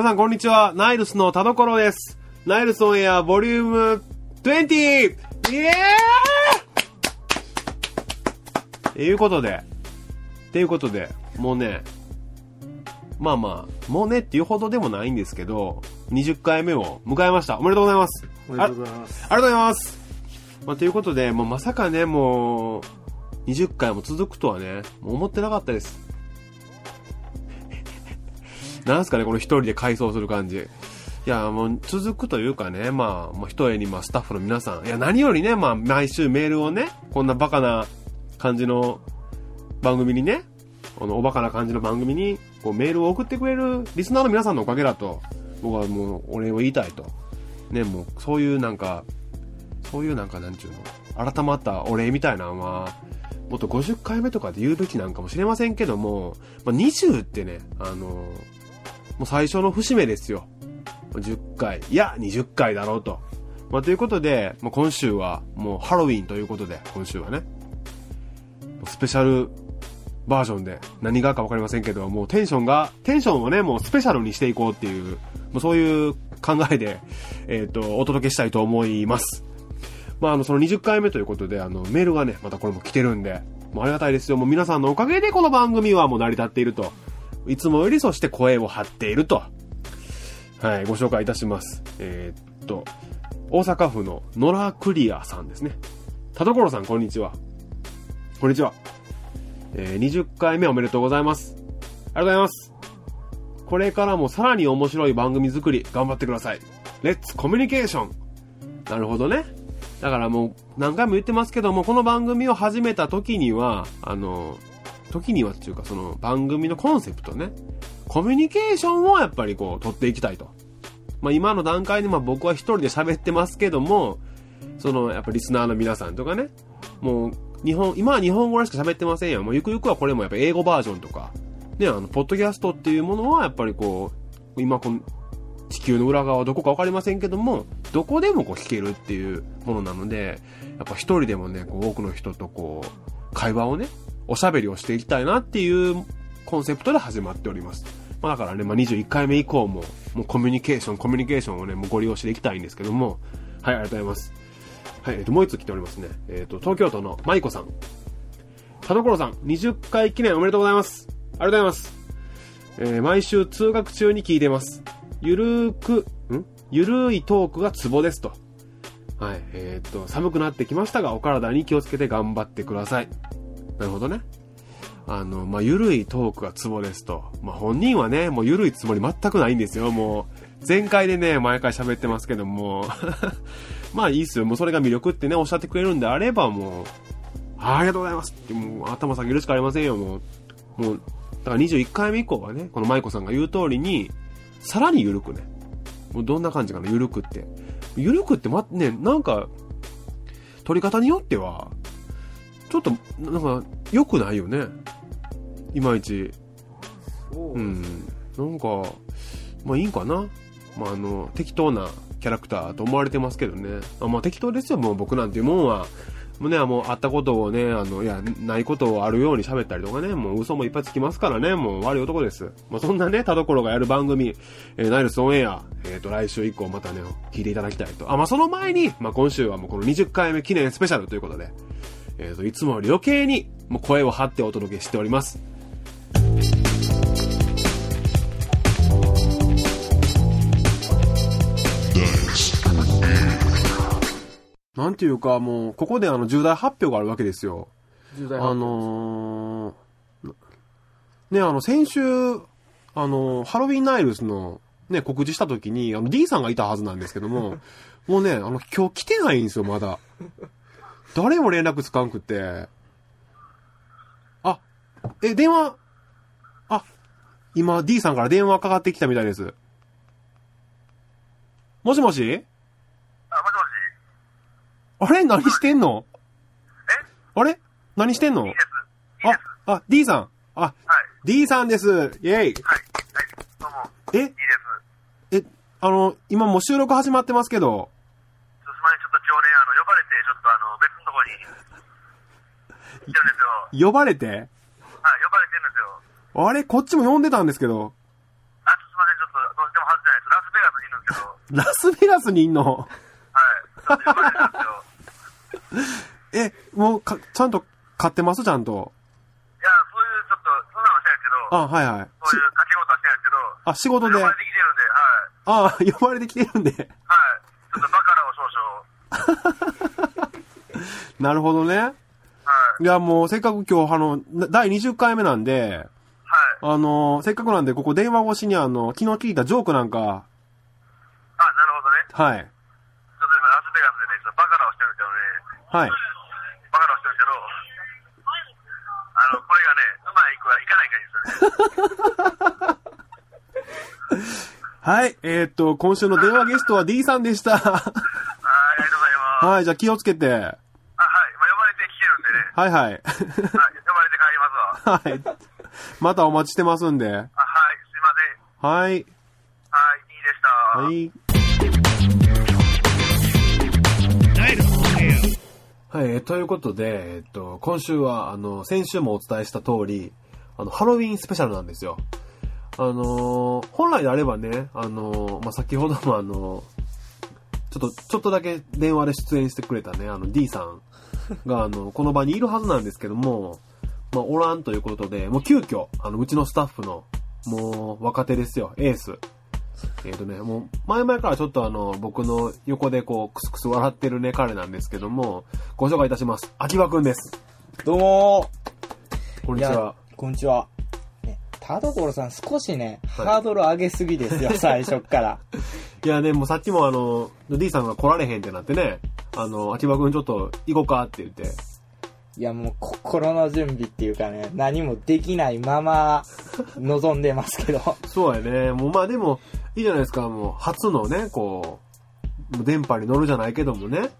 皆さんこんにちは。ナイルスの田所です。ナイルスオンエアボリューム 20! イエーイということで、ということで、もうね、まあまあ、もうねっていうほどでもないんですけど、20回目を迎えました。おめでとうございます。おめでとうございます。ありがとうございます。まあ、ということで、もうまさかね、もう、20回も続くとはね、もう思ってなかったです。なんすかね、この一人で回想する感じ。いや、もう続くというかね、まあ、もう一重にまあスタッフの皆さん。いや、何よりね、まあ、毎週メールをね、こんなバカな感じの番組にね、このおバカな感じの番組に、こうメールを送ってくれるリスナーの皆さんのおかげだと、僕はもうお礼を言いたいと。ね、もうそういうなんか、そういうなんかなんちゅうの、改まったお礼みたいなのは、もっと50回目とかで言うべきなんかもしれませんけども、まあ、20ってね、あのもう最初の節目ですよ。10回、いや、20回だろうと。まあ、ということで、まあ、今週はもうハロウィンということで、今週はね、スペシャルバージョンで何がかわかりませんけど、もうテンションが、テンションをね、もうスペシャルにしていこうっていう、もうそういう考えで、えっ、と、お届けしたいと思います。まあ、あの、その20回目ということで、あの、メールがね、またこれも来てるんで、もうありがたいですよ。もう皆さんのおかげでこの番組はもう成り立っていると。いつもよりそして声を張っていると。はい、ご紹介いたします。えーっと、大阪府のノラクリアさんですね。田所さん、こんにちは。こんにちは。えー20回目おめでとうございます。ありがとうございます。これからもさらに面白い番組作り頑張ってください。レッツコミュニケーション。なるほどね。だからもう何回も言ってますけども、この番組を始めた時には、あの、時にはっていうかその番組のコンセプトね。コミュニケーションをやっぱりこう取っていきたいと。まあ今の段階でまあ僕は一人で喋ってますけども、そのやっぱリスナーの皆さんとかね、もう日本、今は日本語でしか喋ってませんよ。もうゆくゆくはこれもやっぱ英語バージョンとか、ね、あの、ポッドキャストっていうものはやっぱりこう、今この地球の裏側はどこかわかりませんけども、どこでもこう聞けるっていうものなので、やっぱ一人でもね、こう多くの人とこう、会話をね、おしゃべりをしていきたいなっていうコンセプトで始まっております。まあだからね、まあ21回目以降も、もうコミュニケーション、コミュニケーションをね、もうご利用していきたいんですけども、はい、ありがとうございます。はい、えっ、と、もう一つ来ておりますね。えっ、と、東京都の舞子さん。田所さん、20回記念おめでとうございます。ありがとうございます。えー毎週通学中に聞いてます。ゆるーく、ん？ゆるいトークがツボですと。はい、えーっと、寒くなってきましたが、お体に気をつけて頑張ってください。なるほどね。あの、まあ、ゆるいトークがツボですと。まあ、本人はね、もうゆるいつもり全くないんですよ、もう。前回でね、毎回喋ってますけども。まあいいっすよ。もうそれが魅力ってね、おっしゃってくれるんであれば、もう、ありがとうございますって、もう頭下げるしかありませんよ、もう。もう、だから21回目以降はね、この舞子さんが言う通りに、さらに緩くね。もうどんな感じかな、緩くって。緩くってま、ね、なんか、取り方によっては、ちょっと、なんか、良くないよね。いまいち。そうん。なんか、まあいいんかな。まああの、適当なキャラクターと思われてますけどね。あまあ適当ですよ、もう僕なんていうもんは。もうね、もうあったことをね、あの、いや、ないことをあるように喋ったりとかね、もう嘘もいっぱいつきますからね、もう悪い男です。まあそんなね、田所がやる番組、えーナイルスオンエア、えっ、と、来週以降またね、聞いていただきたいと。あ、まあその前に、まあ今週はもうこの20回目記念スペシャルということで、えっ、と、いつもより余計に、もう声を張ってお届けしております。なんていうか、もう、ここであの、重大発表があるわけですよ。重大あのー、ね、あの、先週、あの、ハロウィンナイルスの、ね、告知した時に、あの、D さんがいたはずなんですけども、もうね、あの、今日来てないんですよ、まだ。誰も連絡つかんくって。あ、え、電話、あ、今 D さんから電話かかってきたみたいです。もしもし？あ、もしもしあれ？何してんの？あれ？何してんの？いいです。いいです。あ、あ、D さん。あ、はい。D さんです。イェイ。はい。はい。どうも。え？いいです。え、あの、今もう収録始まってますけど、の、呼ばれて、ちょっとあの、別のところに、来てるんですよ。呼ばれて、はい、呼ばれてるんですよ。あれこっちも呼んでたんですけど、あ、ちょっとすません、ちょっと、どうしても外ラスベガスにいんの？はい。ちょっと呼ばれたんですよ。え、もうか、ちゃんと買ってます？ちゃんと。いや、そういうちょっと、そんなのはしてないですけど、あ、はいはい。そういう掛け事はしてないですけど、あ、仕事で。呼ばれてきてるんで、はい。あ、呼ばれてきてるんで。はい。ちょっとバカ。なるほどね。はい。いや、もう、せっかく今日、あの、な第20回目なんで、はい。あの、せっかくなんで、ここ電話越しにあの、昨日聞いたジョークなんか、あ、なるほどね。はい。ちょっと今、ラスベガスでね、バカラをしてるんですよね。はい。バカラをしてるけど、あの、これがね、うまいくはいかないかるね。はい。えーっと、今週の電話ゲストは D さんでした。はい、じゃあ気をつけて。あ、はい。まあ、呼ばれてきてるんでね。はいはい。はい、呼ばれて帰りますわ。はい。またお待ちしてますんで。あ、はい、すいません。はい。はい、いいでした。はい。はい、えーということで、えっと、今週は、あの、先週もお伝えした通り、あの、ハロウィンスペシャルなんですよ。あのー本来であればね、あのーまあ、先ほどもあのちょっと、ちょっとだけ電話で出演してくれたね、あの D さんが、あの、この場にいるはずなんですけども、まあ、おらんということで、もう急遽、あの、うちのスタッフの、もう、若手ですよ、エース。えっ、とね、もう、前々からちょっとあの、僕の横でこう、クスクス笑ってるね、彼なんですけども、ご紹介いたします。秋葉くんです。どうもこんにちは。こんにちは。ね、田所さん少しね、はいハードル上げすぎですよ、最初っから。いやね、もうさっきもあの、D さんが来られへんってなってね、あの、秋葉くんちょっと行こうかって言って、いや、もう心の準備っていうかね、何もできないまま、望んでますけど。そうやね。もうまあでも、いいじゃないですか。もう初のね、こう、電波に乗るじゃないけどもね。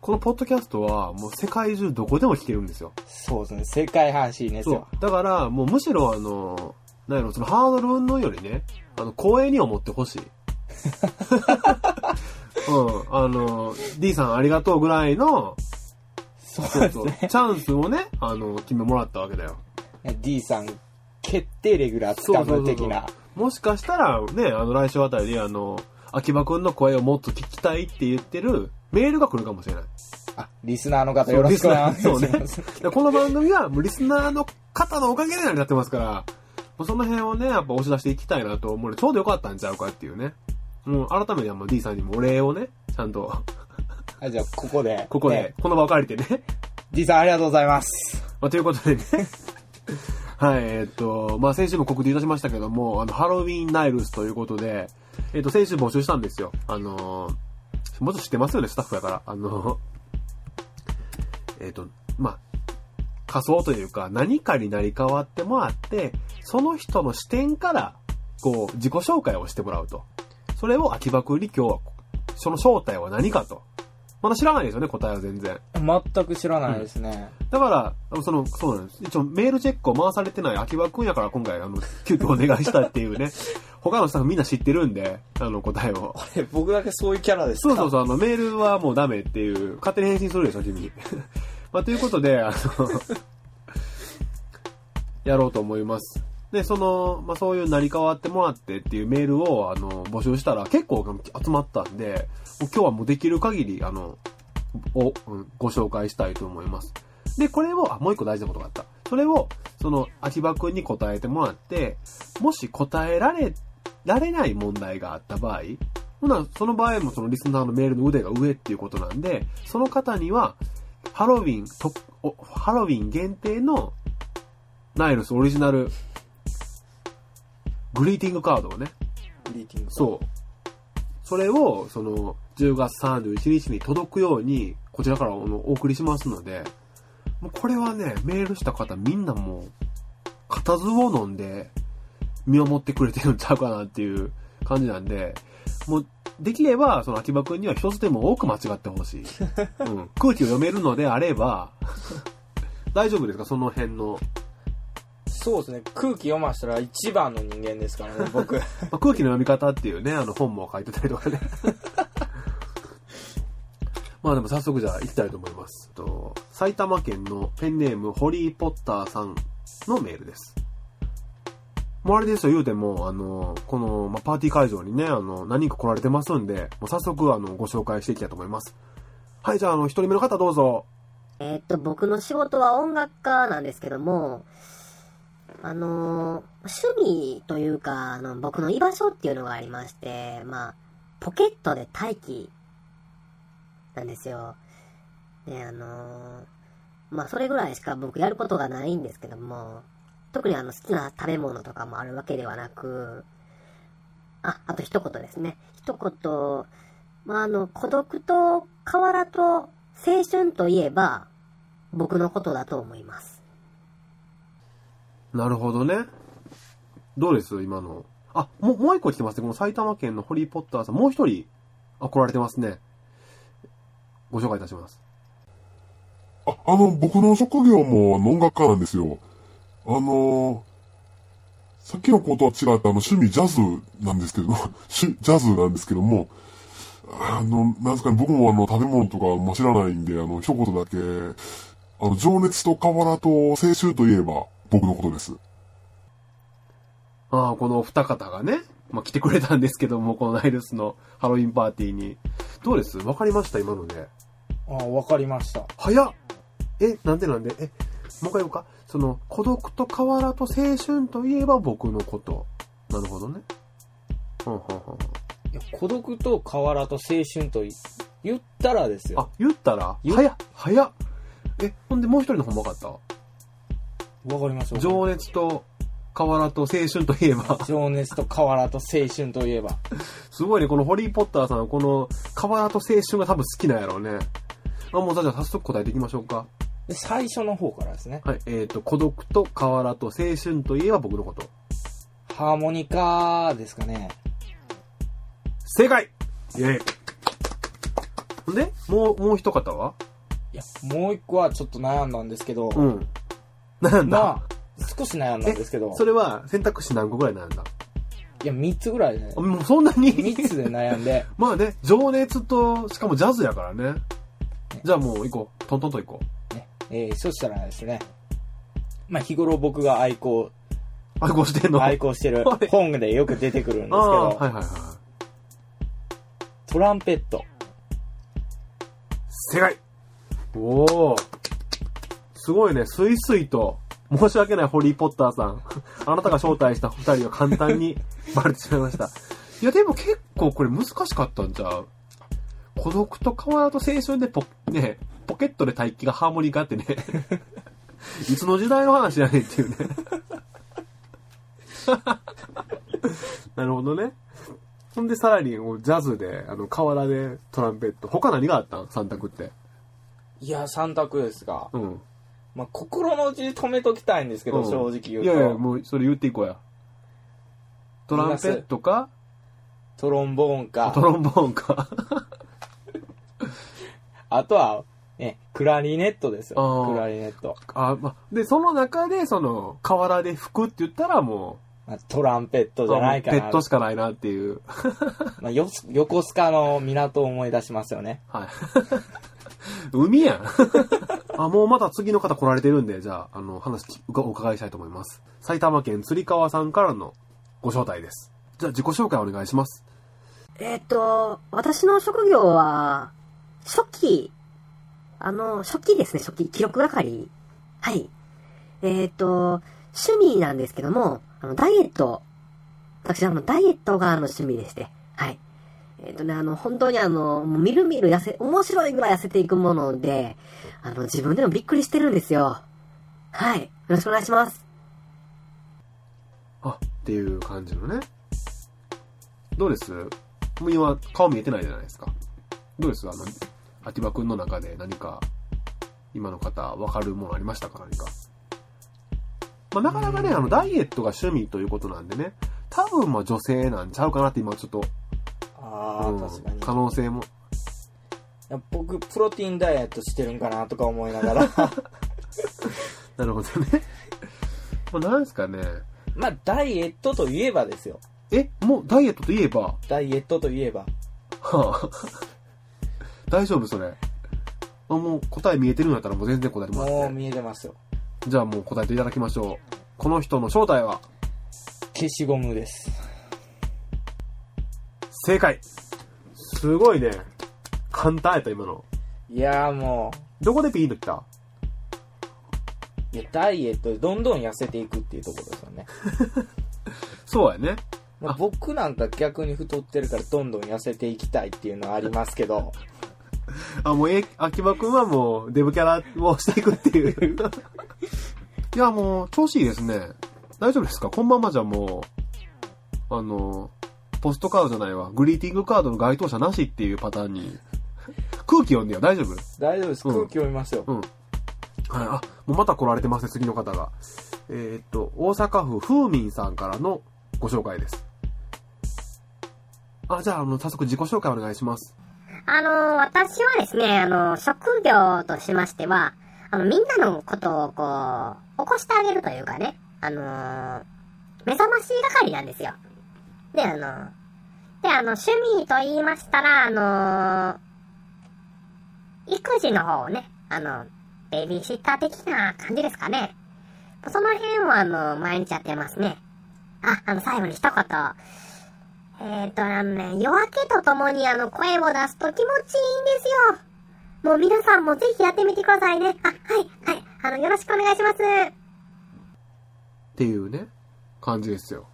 このポッドキャストはもう世界中どこでも聞けるんですよ。そうですね、世界阪神ですそよ。う。だから、もうむしろあの、なんやろ、そのハードル云々よりね、あの、光栄に思ってほしい。うん。あの、D さんありがとうぐらいの、そうそうね。チャンスをね、あの、決めもらったわけだよ。D さん、決定レギュラーつかむ的な。もしかしたらね、あの来週あたりであの、秋葉くんの声をもっと聞きたいって言ってるメールが来るかもしれない。あ、リスナーの方よろしくお願いしそうねこの番組はリスナーの方のおかげで成り立ってますから、その辺をね、やっぱ押し出していきたいなと思うので、ちょうどよかったんちゃうかっていうね。もう改めてもう D さんにもお礼をね、ちゃんと、あじゃあ、ここで。ここで、ねこの場を借りてね。D さんありがとうございます。まあ、ということでね。はい、えーっと、まあ、先週も告知いたしましたけども、あの、ハロウィンナイルスということで、えーっと、先週募集したんですよ。あのー、もっと知ってますよね、スタッフやから。あのー、えーっと、まあ、仮想というか、何かになり変わってもらって、その人の視点から、こう、自己紹介をしてもらうと。それを秋葉くんに今日は、その正体は何かと。まだ知らないですよね、答えは全然。全く知らないですね。だから、その、そうなんです。一応メールチェックを回されてない秋葉くんやから今回、あの、急遽お願いしたっていうね。他のスタッフみんな知ってるんで、あの、答えを。え僕だけそういうキャラですか？そうそうそう、あの、メールはもうダメっていう、勝手に返信するでしょ、君。まあ、ということで、あの、やろうと思います。で、その、まあ、そういう成り変わってもらってっていうメールを、あの、募集したら結構集まったんで、今日はもうできる限り、あの、を、うんご紹介したいと思います。で、これを、あ、もう一個大事なことがあった。それを、その、秋葉くんに答えてもらって、もし答えられ、られない問題があった場合、ほな、その場合もそのリスナーのメールの腕が上っていうことなんで、その方には、ハロウィンと、おハロウィン限定の、ナイルスオリジナル、グリーティングカードをね、グリーティングそう。それを、その、10月31日に届くように、こちらからお送りしますので、もうこれはね、メールした方みんなもう、固唾を飲んで、見守ってくれてるんちゃうかなっていう感じなんで、もう、できれば、その秋葉くんには一つでも多く間違ってほしい。うん。空気を読めるのであれば、大丈夫ですか？その辺の。そうですね。空気読ましたら一番の人間ですからね、僕。まあ、空気の読み方っていうね、あの本も書いてたりとかね。まあでも早速じゃあ行きたいと思います。と埼玉県のペンネームホリーポッターさんのメールです。もうあれですよ、言うても、あの、この、ま、パーティー会場にね、あの、何人か来られてますんで、もう早速、あの、ご紹介していきたいと思います。はい、じゃあ、あの、一人目の方どうぞ。えっと、僕の仕事は音楽家なんですけども、あの趣味というか、あの、僕の居場所っていうのがありまして、まあ、ポケットで待機なんですよ。で、あのまあ、それぐらいしか僕やることがないんですけども、特にあの、好きな食べ物とかもあるわけではなく、あ、あと一言ですね。一言、まあ、あの、孤独と河原と青春といえば、僕のことだと思います。なるほどね。どうです？今の。あ、もう、もう一個来てますね。この埼玉県のホリーポッターさん、もう一人、あ、来られてますね。ご紹介いたします。あ、あの、僕の職業も音楽家なんですよ。あのさっきの子とは違ってあの趣味ジャズなんですけど、しジャズなんですけども、あの、なんですかね、僕もあの、食べ物とかも知らないんで、あの、一言だけ、あの、情熱と河原と青春といえば僕のことです。ああ、このお二方がね、まあ、来てくれたんですけども、このナイルスのハロウィンパーティーに。どうです？わかりました？今ので。あ、わかりました。早っえ、なんでなんで？え、もう一回言おうか。その、孤独と河原と青春といえば僕のこと。なるほどね。うんうんうんいや孤独と河原と青春とい言ったらですあよ。、言ったら？言早っ早っえ、ほんでもう一人の方も分かった？わかりました。情熱と河原と青春といえば、情熱と河原と青春といえば。すごいね、このホリーポッターさんはこの河原と青春が多分好きなんやろうね。あ、もうじゃあ早速答えていきましょうか。で最初の方からですね。はい、えっ、と、孤独と河原と青春といえば僕のこと。ハーモニカですかね。正解イェイほんで、もう、もう一方は？いや、もう一個はちょっと悩んだんですけど、うん。なんだ、まあ、少し悩んだんですけど、それは選択肢何個ぐらいなんだ？いや、3つぐらいで、ねあ、もうそんなに？3つで悩んで、まあね、情熱と、しかもジャズやからね。じゃあもう行こう。トントンと行こう。ね、えー、そしたらですね、まあ日頃僕が愛好、あ、こうしてんの？愛好してるはい本でよく出てくるんですけど、はいはいはい。トランペット。正解おおすごいね、スイスイと、申し訳ない、ホリーポッターさん。あなたが招待した二人は簡単に バレてしまいました。いや、でも結構これ難しかったんちゃう？孤独と河原と青春でポ、ね、ポケットで待機がハーモニカってね。いつの時代の話やねんっていうね。なるほどね。ほんでさらに、ジャズで、あの、河原でトランペット。他何があったん？三択って。いや、3択ですが、うん。まあ心の内で止めときたいんですけど、うん正直言うと。いやいや、もうそれ言っていこうや。トランペットか、トロンボーンかト、ロンボーンか。あとは、ね、クラリネットですあよ。ークラリネット。あ、ま、で、その中で、その、河原で吹くって言ったらもまあ、トランペットう、じゃないかな。ペットしかないなっていう。まあ、よ横須賀の港を思い出しますよね。はい。海やん。あ、もうまた次の方来られてるんで、じゃあ、あの、話きお伺いしたいと思います。埼玉県釣川さんからのご招待です。じゃあ、自己紹介お願いします。えーっと、私の職業は、初期、あの、初期ですね、初期、記録係。はい。えーっと、趣味なんですけども、あの、ダイエット。私、あの、ダイエットがあの趣味でして、はい。えーっとね、あの、本当にあの、みるみる痩せ、面白いぐらい痩せていくもので、あの、自分でもびっくりしてるんですよ。はい。よろしくお願いします。あ、っていう感じのね。どうです？今、顔見えてないじゃないですか。どうです？あの、秋葉くんの中で何か、今の方、わかるものありましたか？何か。まあ、なかなかね、あの、ダイエットが趣味ということなんでね、多分まあ女性なんちゃうかなって今ちょっと、ああ、うん確かに。可能性も。いや僕、プロテインダイエットしてるんかなとか思いながら。なるほどね。まあ、なんですかね。まあ、ダイエットといえばですよ。え、もうダイエットといえば、ダイエットといえば。はあ、大丈夫それ。あもう答え見えてるんだったらもう全然答えてもらって。もう見えてますよ。じゃあもう答えていただきましょう。この人の正体は？消しゴムです。正解すごいね。簡単やった、今の。いやーもどこでピンときた？う、いや、ダイエットでどんどん痩せていくっていうところですよね。そうやね。まあ、僕なんか逆に太ってるからどんどん痩せていきたいっていうのはありますけど、あ、もう、え、秋葉くんはもう、デブキャラをしていくっていう。いや、もう、調子いいですね。大丈夫ですか？こんばんはじゃあもう、あの、ポストカードじゃないわ。グリーティングカードの該当者なしっていうパターンに。空気読んでよ、大丈夫？大丈夫です。うん空気読みますよ。うん。はい、あ、もうまた来られてますね、次の方が。えーっと、大阪府風民さんからのご紹介です。あ、じゃあ、あの、早速自己紹介お願いします。あの、私はですね、あの、職業としましては、あの、みんなのことをこう、起こしてあげるというかね、あの、目覚まし係なんですよ。で、あの、で、あの、趣味と言いましたら、あの、育児の方をね、あの、ベビーシッター的な感じですかね。その辺をあの、毎日やってますね。あ、あの、最後に一言。えっ、と、あのね、夜明けとともにあの、声を出すと気持ちいいんですよ。もう皆さんもぜひやってみてくださいね。あ、はい、はい。あの、よろしくお願いします。っていうね、感じですよ。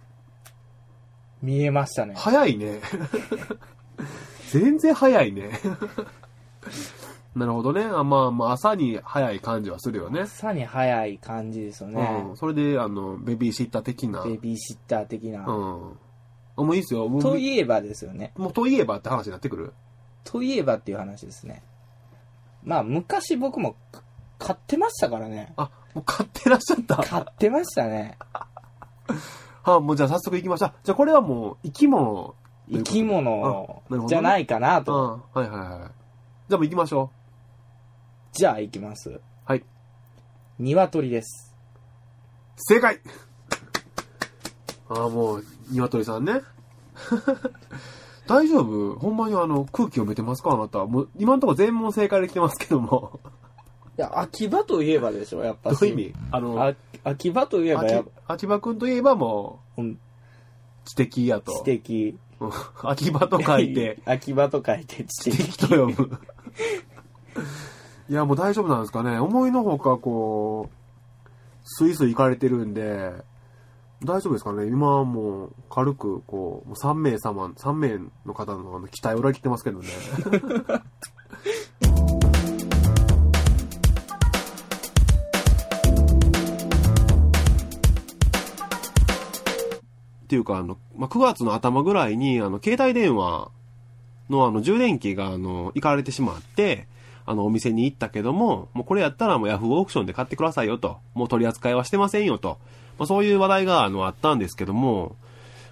見えましたね。早いね。全然早いね。なるほどね。あまあまあ、朝に早い感じはするよね。朝に早い感じですよねうん。。それで、あの、ベビーシッター的な。ベビーシッター的な。うん。あもういいですよ。もうといえばですよね。もうといえばって話になってくる？といえばっていう話ですね。まあ、昔僕もか買ってましたからね。あ、もう買ってらっしゃった。買ってましたね。はもうじゃあ早速行きましょう。じゃあこれはもう生き物ということ。生き物あなるほどねじゃないかなうん。と。はいはいはい。じゃあもう行きましょじゃあ行きます。う。はい。鶏です。正解ああ、もう、鶏さんね。大丈夫？ほんまにあの、空気読めてますか？あなた。もう、今のところ全問正解できてますけども。いや、秋葉といえばでしょ、やっぱどういう意味？あの、あ秋葉といえばやっ秋秋葉くんといえばもうんう、知的やと。知的。うん秋葉と書いて、秋葉と書いて知知的的。と読む。いや、もう大丈夫なんですかね。思いのほか、こう、スイスイ行かれてるんで、大丈夫ですかね？今はもう、軽く、こう、もう3名様、3名の方のあの期待を裏切ってますけどね。っていうか、あの、まあ、9月の頭ぐらいに、あの、携帯電話のあの、充電器が、あの、行かれてしまって、あの、お店に行ったけども、もうこれやったらもうヤフーオークションで買ってくださいよと。もう取り扱いはしてませんよと。まあ、そういう話題が、あの、あったんですけども、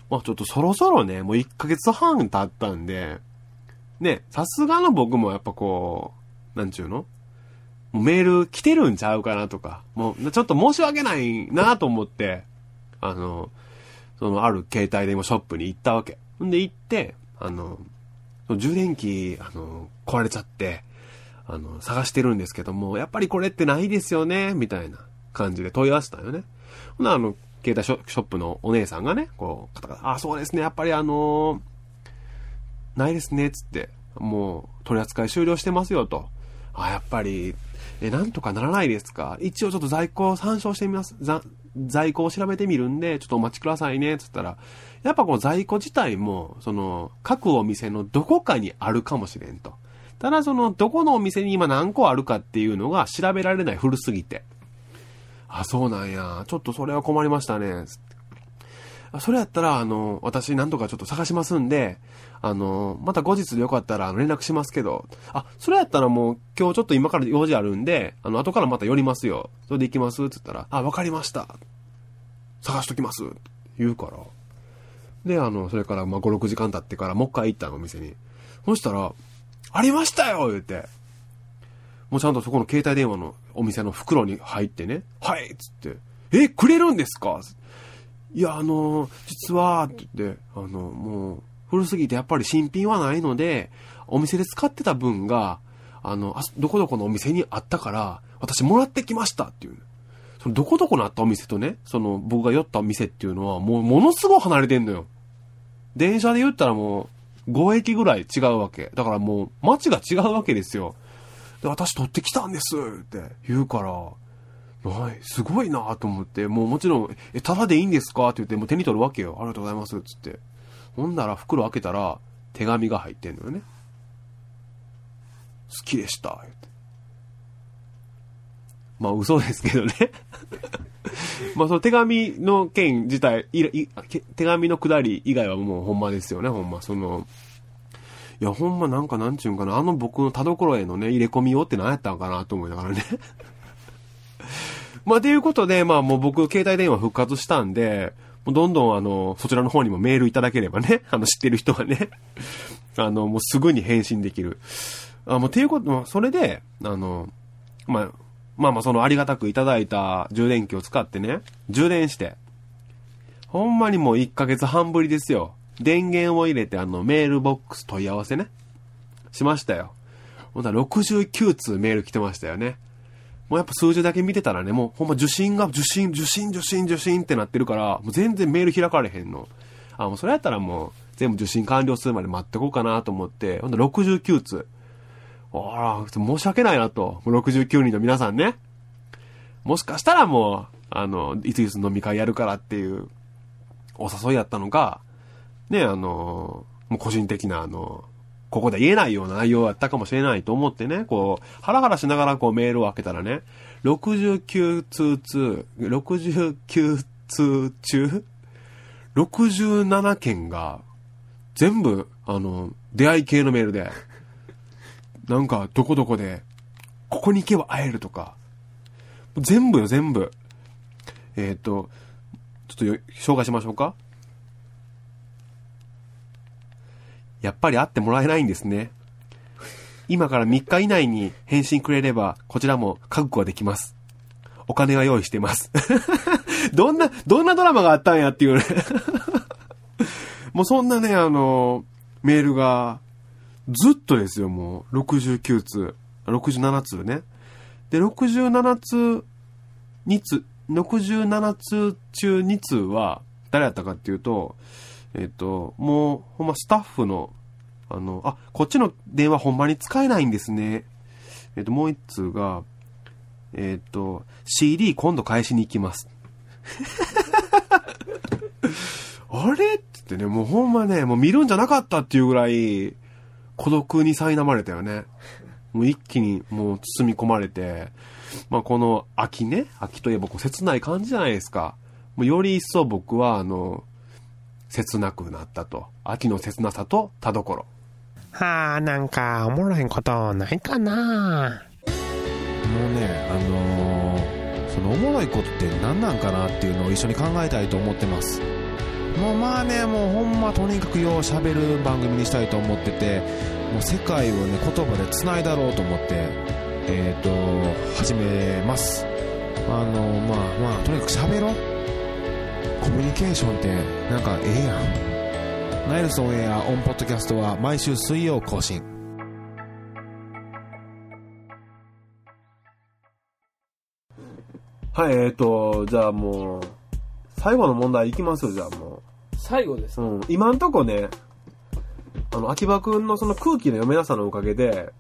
まあ、ちょっとそろそろね、もう1ヶ月半経ったんで、ね、さすがの僕もやっぱこう、なんちゅうの？うメール来てるんちゃうかなとか、もうちょっと申し訳ないなと思って、あの、そのある携帯電話ショップに行ったわけ。んで行って、あの、その充電器、あの、壊れちゃって、あの、探してるんですけども、やっぱりこれってないですよね、みたいな感じで問い合わせたよね。ほな、あの、携帯ショップのお姉さんがね、こう、カタカタあ、そうですね、やっぱりあのないですね、つって、もう取り扱い終了してますよと。あ、やっぱり、え、なんとかならないですか？一応ちょっと在庫を参照してみます。ざ在庫を調べてみるんで、ちょっとお待ちくださいね、つったら、やっぱこの在庫自体も、その、各お店のどこかにあるかもしれんと。ただその、どこのお店に今何個あるかっていうのが調べられない古すぎて。あ、そうなんや。ちょっとそれは困りましたね。つってそれやったら、あの、私なんとかちょっと探しますんで、あの、また後日でよかったら連絡しますけど、あ、それやったらもう今日ちょっと今から用事あるんで、あの、後からまた寄りますよ。それで行きますつったら、あ、わかりました。探しときます。言うから。で、あの、それからま5、6時間経ってからもう一回行ったの、お店に。そしたら、ありましたよ言って。もうちゃんとそこの携帯電話のお店の袋に入ってね、はいっつって、え、くれるんですかいや、あの、実は、って言って、あの、もう、古すぎてやっぱり新品はないので、お店で使ってた分が、あの、あどこどこのお店にあったから、私もらってきましたっていう。そのどこどこのあったお店とね、その僕が寄ったお店っていうのはもうものすごい離れてんのよ。電車で言ったらもう5駅ぐらい違うわけ。だからもう街が違うわけですよ。で、私取ってきたんですって言うから、はい、すごいなと思って、もうもちろん、え、ただでいいんですか？って言って、もう手に取るわけよ。ありがとうございます。つって。ほんなら袋開けたら、手紙が入ってんのよね。好きでした。言って。まあ嘘ですけどね。まあその手紙の件自体、いい手紙のくだり以外はもうほんまですよね、ほんま。その、いやほんまなんかなんちゅうんかな、あの僕の田所へのね、入れ込みようって何やったんかなと思いながらね。まあということで、まあもう僕携帯電話復活したんで、もうどんどんあの、そちらの方にもメールいただければね、あの知ってる人はね、あの、もうすぐに返信できる。あ、もうていうこと、まあそれで、あの、まあ、まあまあそのありがたくいただいた充電器を使ってね、充電して、ほんまにもう1ヶ月半ぶりですよ。電源を入れてあのメールボックス問い合わせね。しましたよ。ほんとは69通メール来てましたよね。もうやっぱ数字だけ見てたらね、もうほんま受信が受信、受信、受信、受信ってなってるから、もう全然メール開かれへんの。あ、もうそれやったらもう全部受信完了するまで待ってこうかなと思って、ほんと69通。あら、申し訳ないなと。69人の皆さんね。もしかしたらもう、あの、いついつ飲み会やるからっていうお誘いやったのか、ね、あの、もう個人的なあの、ここで言えないような内容だったかもしれないと思ってね、こう、ハラハラしながらこうメールを開けたらね、69通通、69通中、67件が、全部、あの、出会い系のメールで、なんか、どこどこで、ここに行けば会えるとか、全部よ、全部。えっ、と、ちょっと紹介しましょうか。やっぱり会ってもらえないんですね。今から3日以内に返信くれれば、こちらも覚悟はできます。お金は用意してます。どんな、どんなドラマがあったんやっていうね。もうそんなね、あの、メールが、ずっとですよ、もう。69通。67通ね。で、67通、2通、67通中2通は、誰やったかっていうと、えっ、と、もう、ほんまスタッフの、あの、あ、こっちの電話ほんまに使えないんですね。えっ、と、もう一通が、えっ、と、CD 今度返しに行きます。あれって言ってね、もうほんまね、もう見るんじゃなかったっていうぐらい、孤独に苛まれたよね。もう一気にもう包み込まれて、まあこの秋ね、秋といえばこう切ない感じじゃないですか。もうより一層僕はあの、切なくなったと。秋の切なさと田所。はあ、なんか、おもろへんことないかなもうね、あのーそのおもろいことって何なんかなっていうのを一緒に考えたいと思ってます。もうまあね、もうほんまとにかくよう喋る番組にしたいと思ってて、もう世界をね、言葉で繋いだろうと思って、えっ、と、始めます。あのまあまあ、とにかく喋ろう。コミュニケーションってなんかええやん。ナイルソンエアオンポッドキャストは毎週水曜更新。はい、えっ、と、じゃあもう、最後の問題いきますよ、じゃあも最後ですう。うん、今んとこね、あの、秋葉くんのその空気の読めなさのおかげで、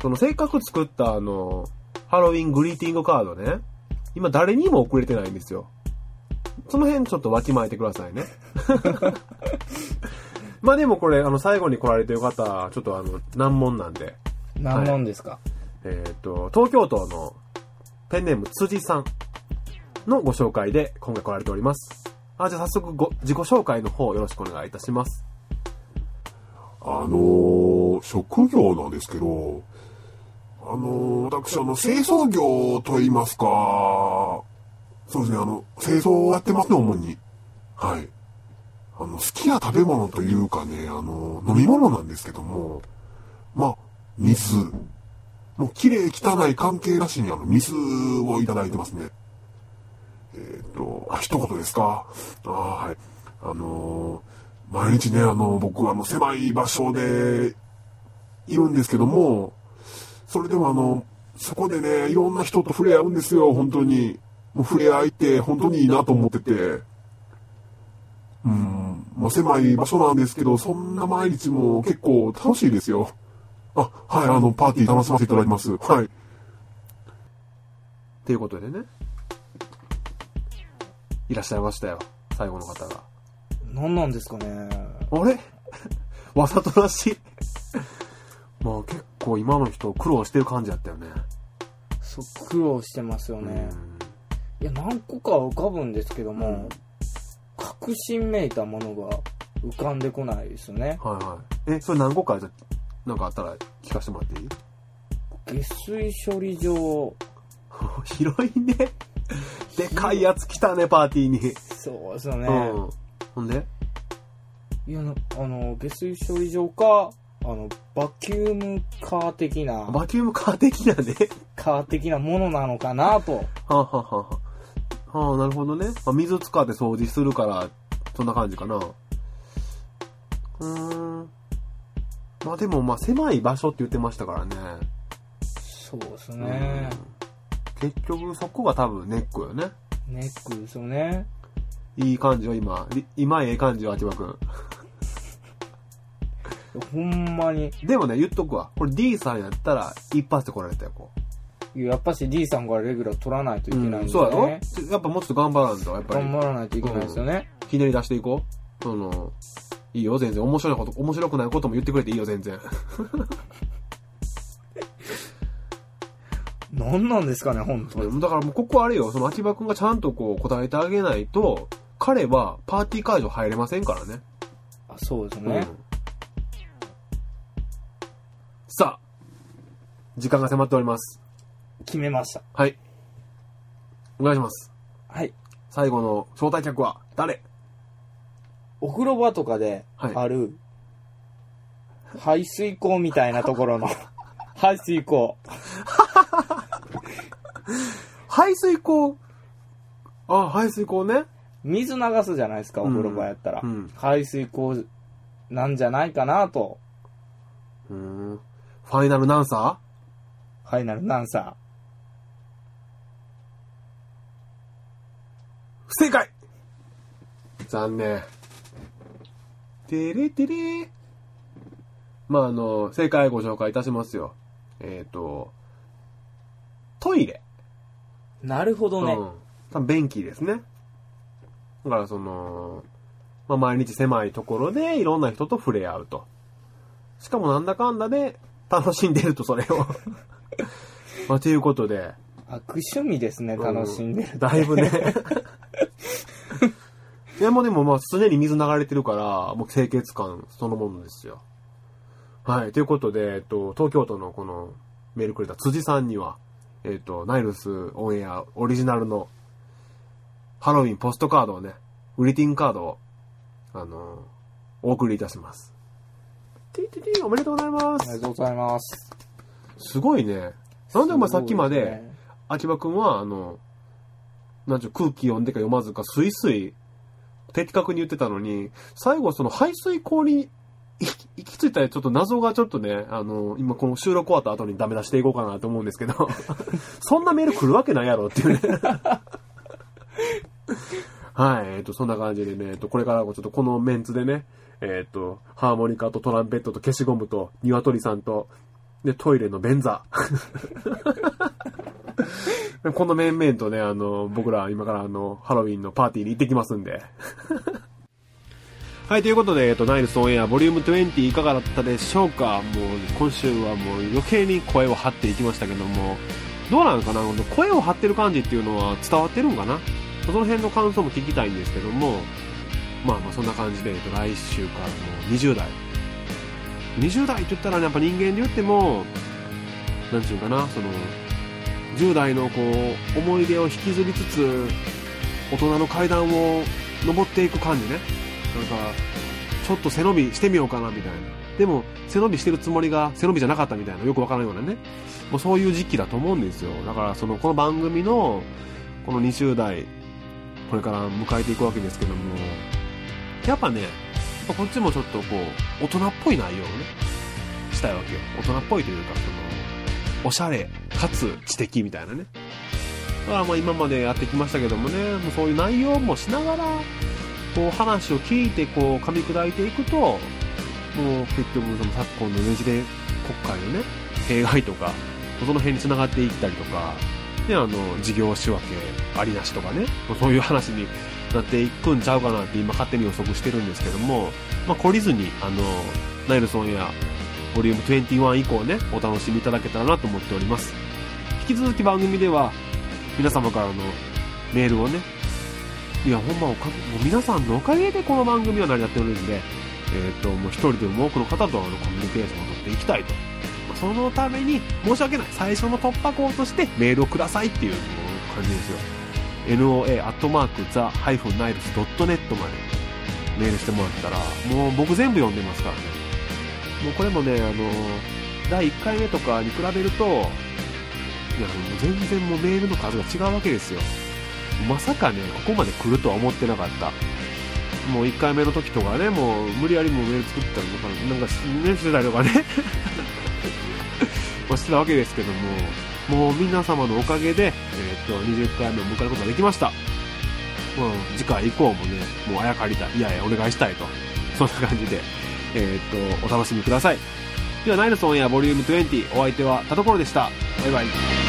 そのせっかく作ったあの、ハロウィングリーティングカードね、今誰にも送れてないんですよ。その辺ちょっとわきまえてくださいね。まあでもこれ、あの、最後に来られてる方、ちょっとあの、難問なんで、何問ですか、えっ、と、東京都のペンネーム辻さんのご紹介で今回来られております。あ、じゃあ早速ご自己紹介の方よろしくお願いいたします。あのー、職業なんですけど、あのー、私、あの、清掃業と言いますか、そうですね、あの、清掃をやってますね、主に。はい。あの、好きな食べ物というかね、あの、飲み物なんですけども、まあ、水。もう、綺麗汚い関係なしに、あの、水をいただいてますね。えっ、と、あ、一言ですか？あはい。あのー毎日ね、あの、僕、あの、狭い場所で、いるんですけども、それでもあの、そこでね、いろんな人と触れ合うんですよ、本当に。もう触れ合いって本当にいいなと思ってて、うん、まあ、狭い場所なんですけど、そんな毎日も結構楽しいですよ。あ、はい、あの、パーティー楽しませていただきます。はい。っていうことでね。いらっしゃいましたよ。最後の方が。何なんですかね。あれ？わざとらしい。まあ結構今の人苦労してる感じやったよね。そう、苦労してますよね。いや、何個か浮かぶんですけども、確信めいたものが浮かんでこないですよね。はいはい。え、それ何個かじゃ、なんかあったら聞かせてもらっていい？下水処理場、広いね。でかいやつ来たね、パーティーに。そうですよね。うん。ほんで？いや、なあの、下水処理場か、あの、バキュームカー的な、バキュームカー的なね。カー的なものなのかなと。はあ、はあはあはあ、はあ、なるほどね。まあ、水使って掃除するから、そんな感じかな。うーん。まあでも、まあ狭い場所って言ってましたからね。そうですね。結局そこが多分ネックよね。ネックですよね。いい感じよ、今。り今ええ感じよ、秋葉くん。ほんまに。でもね、言っとくわ。これ D さんやったら、一発で来られたよ、こやっぱし D さんからレギュラー取らないといけう。ないんでそうやろ？ね。やっぱもうちょっと頑張らんと、やっぱり。頑張らないといけないですよね。ひねり出していこう。その、いいよ、全然。面白いこと、面白くないことも言ってくれていいよ、全然。何なんですかね、本当に。だからもうここあれよ、その秋葉くんがちゃんとこう答えてあげないと、彼はパーティー会場入れませんからね。あそうですね。うんさあ、時間が迫っております。決めました。はい。お願いします。はい。最後の招待客は誰？お風呂場とかではいある、排水口みたいなところの、排水口。排水口。あ、排水口ね。水流すじゃないですか、お風呂場やったら。うんうん排水口なんじゃないかなと。うーん。ファイナルナンサファイナルナンサ不正解残念。てれてれまあ、あの、正解ご紹介いたしますよ。えっ、と、トイレ。ー。なるほどね。うん。多分便器ですね。だからその、まあ、毎日狭いところでいろんな人と触れ合うと。しかもなんだかんだで楽しんでると、それを。まあ、ということで。悪趣味ですね、楽しんでるって。だいぶね。いや、もうでもまあ常に水流れてるから、もう清潔感そのものですよ。はい。ということで、えっと、東京都のこのメールくれた辻さんには、えっと、ナイルスオンエアオリジナルのハロウィンポストカードをね、グリティングカードを、あの、お送りいたします。ててておめでとうございます。ありがとうございます。すごいね。なんでお前さっきまで、秋葉くんは、あの、なんちゅう、空気読んでか読まずか、スイスイ、的確に言ってたのに、最後その排水口に行き着いたちょっと謎がちょっとね、あの、今この収録終わった後にダメ出していこうかなと思うんですけど、そんなメール来るわけないやろっていうね。はい、えっ、と、そんな感じでね、えっ、と、これからもちょっとこのメンツでね、えっ、と、ハーモニカとトランペットと消しゴムと、鶏さんと、で、トイレの便座。この面々とね、あの、僕ら今からあの、ハロウィンのパーティーに行ってきますんで。はい、ということで、えっと、ナイルスオンエアボリューム20いかがだったでしょうか？もう、今週はもう余計に声を張っていきましたけども、どうなのかな？声を張ってる感じっていうのは伝わってるんかな？その辺の感想も聞きたいんですけども、まあまあそんな感じで、えっと、来週からもう20代。20代って言ったらね、やっぱ人間で言っても、なんちゅうかな、その、10代のこう、思い出を引きずりつつ、大人の階段を登っていく感じね。なんか、ちょっと背伸びしてみようかな、みたいな。でも、背伸びしてるつもりが背伸びじゃなかったみたいな、よくわからないようなね。もうそういう時期だと思うんですよ。だから、その、この番組の、この20代、これから迎えていくわけですけども、やっぱね、こっちもちょっとこう、大人っぽい内容をね、したいわけよ。大人っぽいというか、その、おしゃれ、かつ知的みたいなね。だからまあ今までやってきましたけどもね、もうそういう内容もしながら、こう話を聞いてこう噛み砕いていくと、もう結局その昨今のねじれ国会のね、弊害とか、その辺に繋がっていったりとか、で、あの、事業仕分けありなしとかね、そういう話になっていくんちゃうかなって今勝手に予測してるんですけども、まあ、懲りずに、あの、ナイルソンやボリューム21以降ね、お楽しみいただけたらなと思っております。き続き番組では、皆様からのメールをね、いや、ほんまおか、もう皆さんのおかげでこの番組は成り立っておるんで、えっ、と、もう一人でも多くの方とあのコミュニケーションを取っていきたいと。そのために、申し訳ない。最初の突破口としてメールをくださいっていう感じですよ。noa.the-niles.net までメールしてもらったら、もう僕全部読んでますからね。もうこれもね、あの、第1回目とかに比べると、いや、もう全然もうメールの数が違うわけですよ。まさかね、ここまで来るとは思ってなかった。もう1回目の時とかね、もう無理やりもうメール作ったりとか、なんかね、してたりとかね。まあしてたわけですけども、もう皆様のおかげで、えーっと、20回目を迎えることができました。まあ、次回以降もね、もうあやかりたい、いやいや、お願いしたいと。そんな感じで、えーっと、お楽しみください。では、ナイルソンやボリューム20、お相手は田所でした。バイバイ。